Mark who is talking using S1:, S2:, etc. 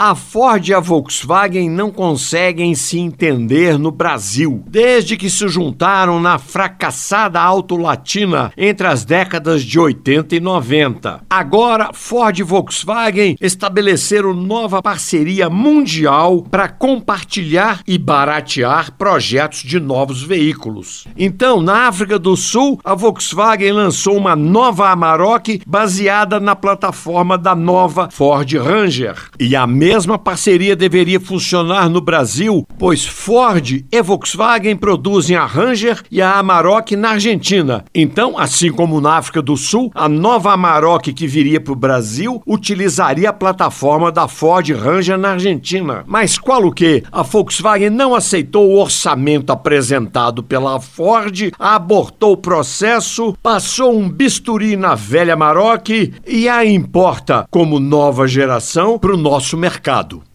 S1: A Ford e a Volkswagen não conseguem se entender no Brasil, desde que se juntaram na fracassada Auto Latina entre as décadas de 80 e 90. Agora, Ford e Volkswagen estabeleceram nova parceria mundial para compartilhar e baratear projetos de novos veículos. Então, na África do Sul, a Volkswagen lançou uma nova Amarok baseada na plataforma da nova Ford Ranger. E a mesma parceria deveria funcionar no Brasil, pois Ford e Volkswagen produzem a Ranger e a Amarok na Argentina. Então, assim como na África do Sul, a nova Amarok que viria para o Brasil utilizaria a plataforma da Ford Ranger na Argentina. Mas qual o que? A Volkswagen não aceitou o orçamento apresentado pela Ford, abortou o processo, passou um bisturi na velha Amarok e a importa como nova geração para o nosso mercado mercado.